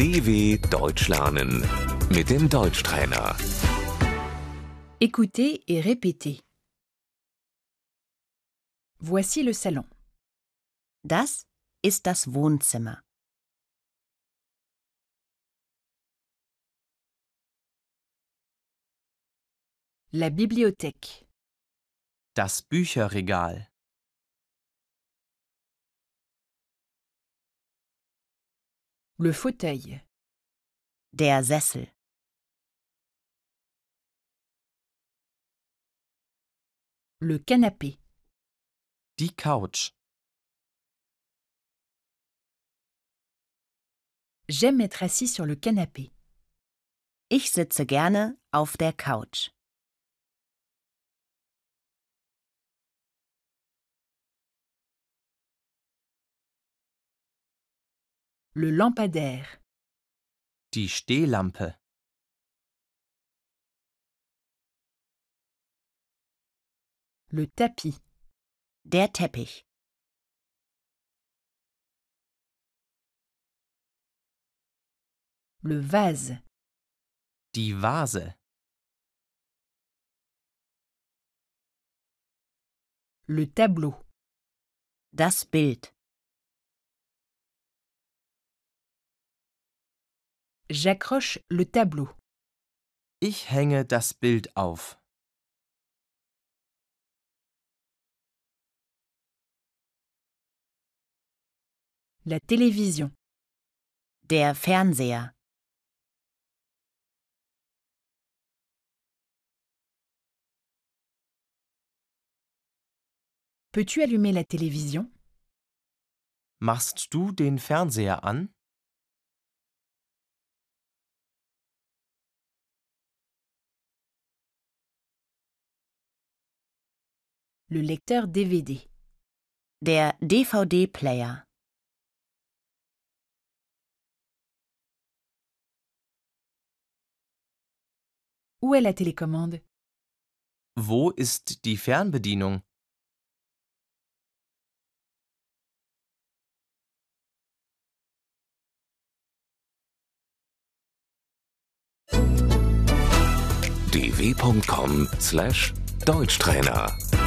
DW Deutsch lernen mit dem Deutschtrainer. Écoutez et répétez. Voici le salon. Das ist das Wohnzimmer. La bibliothèque. Das Bücherregal. Le fauteuil. Der Sessel. Le canapé. Die Couch. J'aime être assis sur le canapé. Ich sitze gerne auf der Couch. Le lampadaire. Die Stehlampe. Le tapis. Der Teppich. Le vase. Die Vase. Le tableau. Das Bild. J'accroche le tableau. Ich hänge das Bild auf. La télévision. Der Fernseher. Peux-tu allumer la télévision Machst du den Fernseher an? Le lecteur DVD. Der DVD-Player. Où est la télécommande Wo ist die Fernbedienung? dw.com/deutschtrainer